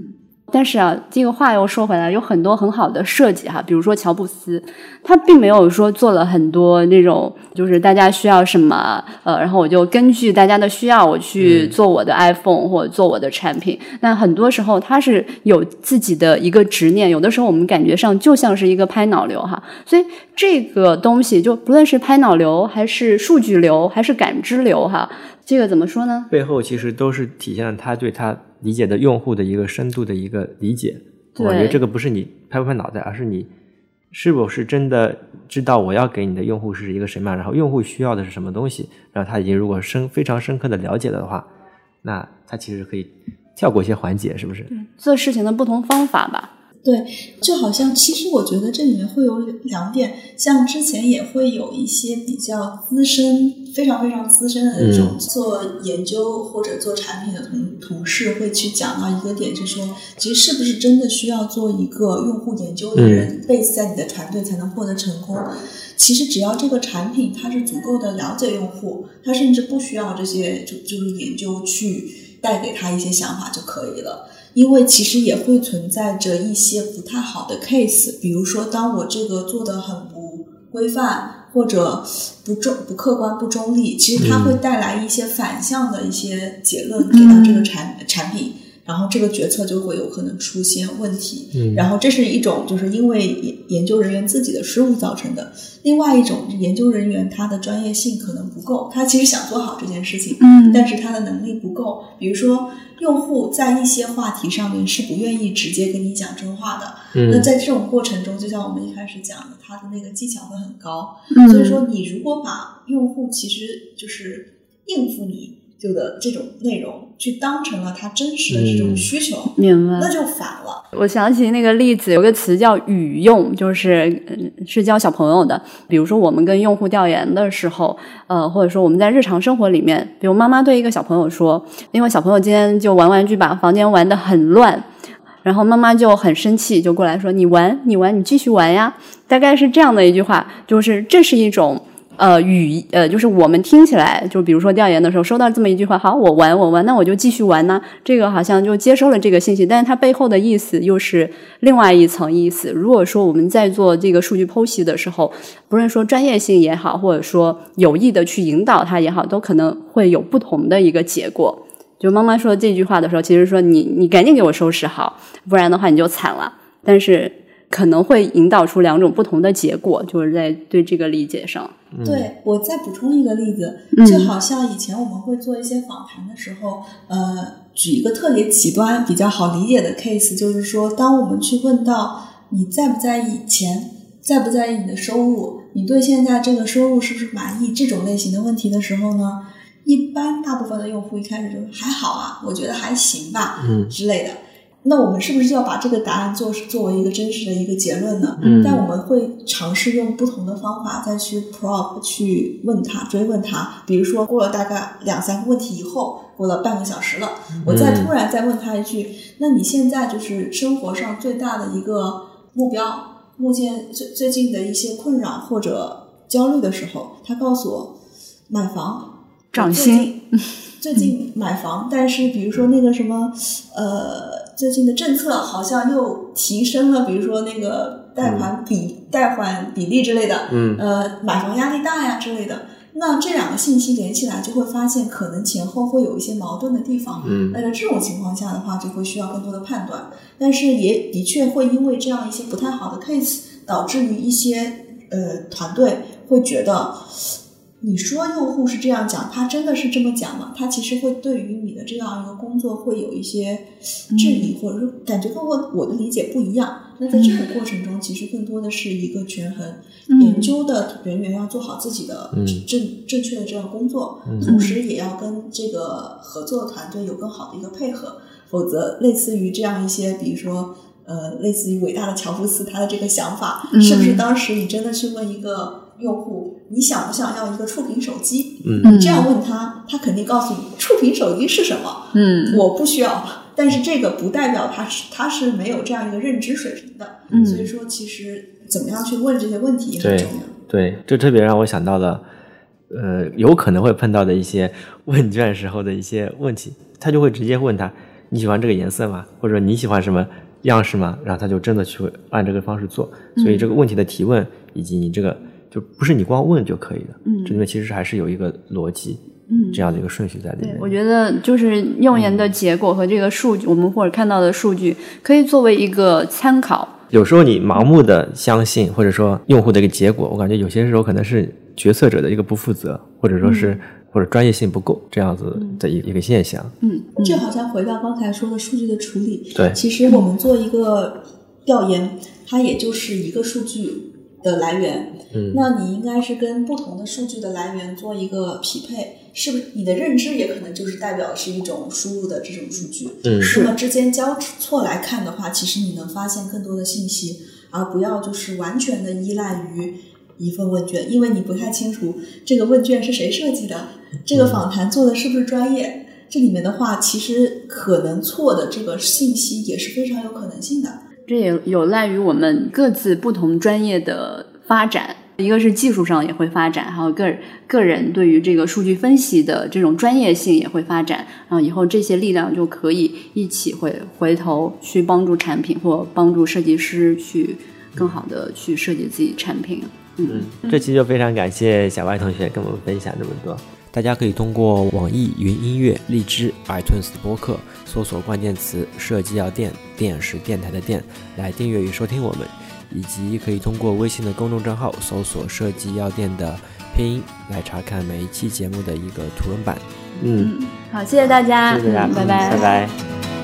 但是啊，这个话又说回来，有很多很好的设计哈，比如说乔布斯，他并没有说做了很多那种，就是大家需要什么，呃，然后我就根据大家的需要，我去做我的 iPhone 或者做我的产品。那很多时候他是有自己的一个执念，有的时候我们感觉上就像是一个拍脑流哈，所以这个东西就不论是拍脑流，还是数据流，还是感知流哈，这个怎么说呢？背后其实都是体现了他对他。理解的用户的一个深度的一个理解，我觉得这个不是你拍不拍脑袋，而是你是否是真的知道我要给你的用户是一个什么样，然后用户需要的是什么东西，然后他已经如果深非常深刻的了解了的话，那他其实可以跳过一些环节，是不是？做事情的不同方法吧。对，就好像其实我觉得这里面会有两点，像之前也会有一些比较资深、非常非常资深的那种做研究或者做产品的同同事会去讲到一个点，就是说，其实是不是真的需要做一个用户研究的人 base 在你的团队才能获得成功？其实只要这个产品它是足够的了解用户，它甚至不需要这些就就是研究去带给他一些想法就可以了。因为其实也会存在着一些不太好的 case，比如说，当我这个做的很不规范或者不中不客观不中立，其实它会带来一些反向的一些结论给到这个产产品，然后这个决策就会有可能出现问题。嗯然后这是一种就是因为研研究人员自己的失误造成的，另外一种研究人员他的专业性可能不够，他其实想做好这件事情，嗯但是他的能力不够。比如说，用户在一些话题上面是不愿意直接跟你讲真话的，嗯那嗯在这种过程中，就像我们一开始讲的，他的那个技巧会很高。嗯所以说，你如果把用户其实就是应付你就的这种内容，去当成了他真实的这种嗯需求，明白那。就反了。我想起那个例子，有个词叫语用，就是嗯是教小朋友的。比如说，我们跟用户调研的时候，呃，或者说我们在日常生活里面，比如妈妈对一个小朋友说，因为小朋友今天就玩玩具，把房间玩得很乱。然后妈妈就很生气，就过来说：“你玩，你玩，你继续玩呀。”大概是这样的一句话，就是这是一种呃语呃，就是我们听起来，就比如说调研的时候收到这么一句话，好，我玩我玩，那我就继续玩呢。这个好像就接收了这个信息，但是它背后的意思又是另外一层意思。如果说我们在做这个数据剖析的时候，不论说专业性也好，或者说有意的去引导它也好，都可能会有不同的一个结果。就妈妈说这句话的时候，其实说你你赶紧给我收拾好，不然的话你就惨了。但是可能会引导出两种不同的结果，就是在对这个理解上。对我再补充一个例子，嗯就好像以前我们会做一些访谈的时候，呃，举一个特别极端、比较好理解的 case，就是说，当我们去问到你在不在意钱，在不在意你的收入，你对现在这个收入是不是满意这种类型的问题的时候呢，一般大部分的用户一开始就还好啊，我觉得还行吧，嗯之类的。那我们是不是就要把这个答案做作为一个真实的一个结论呢？嗯但我们会尝试用不同的方法再去 probe 去问他追问他。比如说过了大概两三个问题以后，过了半个小时了，我再突然再问他一句：“那你现在就是生活上最大的一个目标，目前最最近的一些困扰或者焦虑的时候，他告诉我买房，涨薪，最近买房，但是比如说那个什么，呃，最近的政策好像又提升了，比如说那个贷款比、贷款比例之类的，嗯呃，买房压力大呀之类的。那这两个信息连起来，就会发现可能前后会有一些矛盾的地方。嗯那在这种情况下的话，就会需要更多的判断。但是也的确会因为这样一些不太好的 case，导致于一些呃团队会觉得，你说用户是这样讲，他真的是这么讲吗？他其实会对于你的这样一个工作会有一些质疑，或者说感觉跟我我的理解不一样。那在这个过程中，其实更多的是一个权衡。研究的人员要做好自己的嗯正、正确的这样工作，嗯同时也要跟这个合作团队有更好的一个配合，否则类似于这样一些，比如说。呃，类似于伟大的乔布斯他的这个想法，嗯是不是当时你真的去问一个用户，你想不想要一个触屏手机？嗯你这样问他，他肯定告诉你触屏手机是什么，嗯我不需要。但是这个不代表他是他是没有这样一个认知水平的，嗯所以说其实怎么样去问这些问题也很重要。对，这特别让我想到了，呃，有可能会碰到的一些 问卷时候的一些问题，他就会直接问他你喜欢这个颜色吗？或者你喜欢什么样式吗？然后他就真的去按这个方式做。所以这个问题的提问以及你这个就不是你光问就可以的，嗯这里面其实还是有一个逻辑，嗯这样的一个顺序在里对面，。我觉得就是用研的结果和这个数据，我们或者看到的数据，可以作为一个参考。有时候你盲目的相信，或者说用户的一个结果，我感觉有些时候可能是决策者的一个不负责，或者说是、或者专业性不够这样子的一、一个现象。嗯这好像回到刚才说的数据的处理。对其实我们做一个调研，它也就是一个数据的来源。嗯那你应该是跟不同的数据的来源做一个匹配，是不是？你的认知也可能就是代表是一种输入的这种数据。嗯那么之间交错来看的话，其实你能发现更多的信息，而不要就是完全的依赖于一份问卷，因为你不太清楚这个问卷是谁设计的，这个访谈做的是不是专业。这里面的话，其实可能错的这个信息也是非常有可能性的。这也有赖于我们各自不同专业的发展。一个是技术上也会发展，还有个个人对于这个数据分析的这种专业性也会发展，然后以后这些力量就可以一起回回头去帮助产品或帮助设计师去更好的去设计自己产品。嗯，这期就非常感谢小歪同学跟我们分享这么多。大家可以通过网易云音乐、荔枝、iTunes 的播客搜索关键词“设计药店”，电是电台的电，来订阅与收听我们，以及可以通过微信的公众账号搜索“设计药店”的拼音来查看每一期节目的一个图文版。嗯，好，谢谢大家，谢谢大家，嗯拜拜拜拜。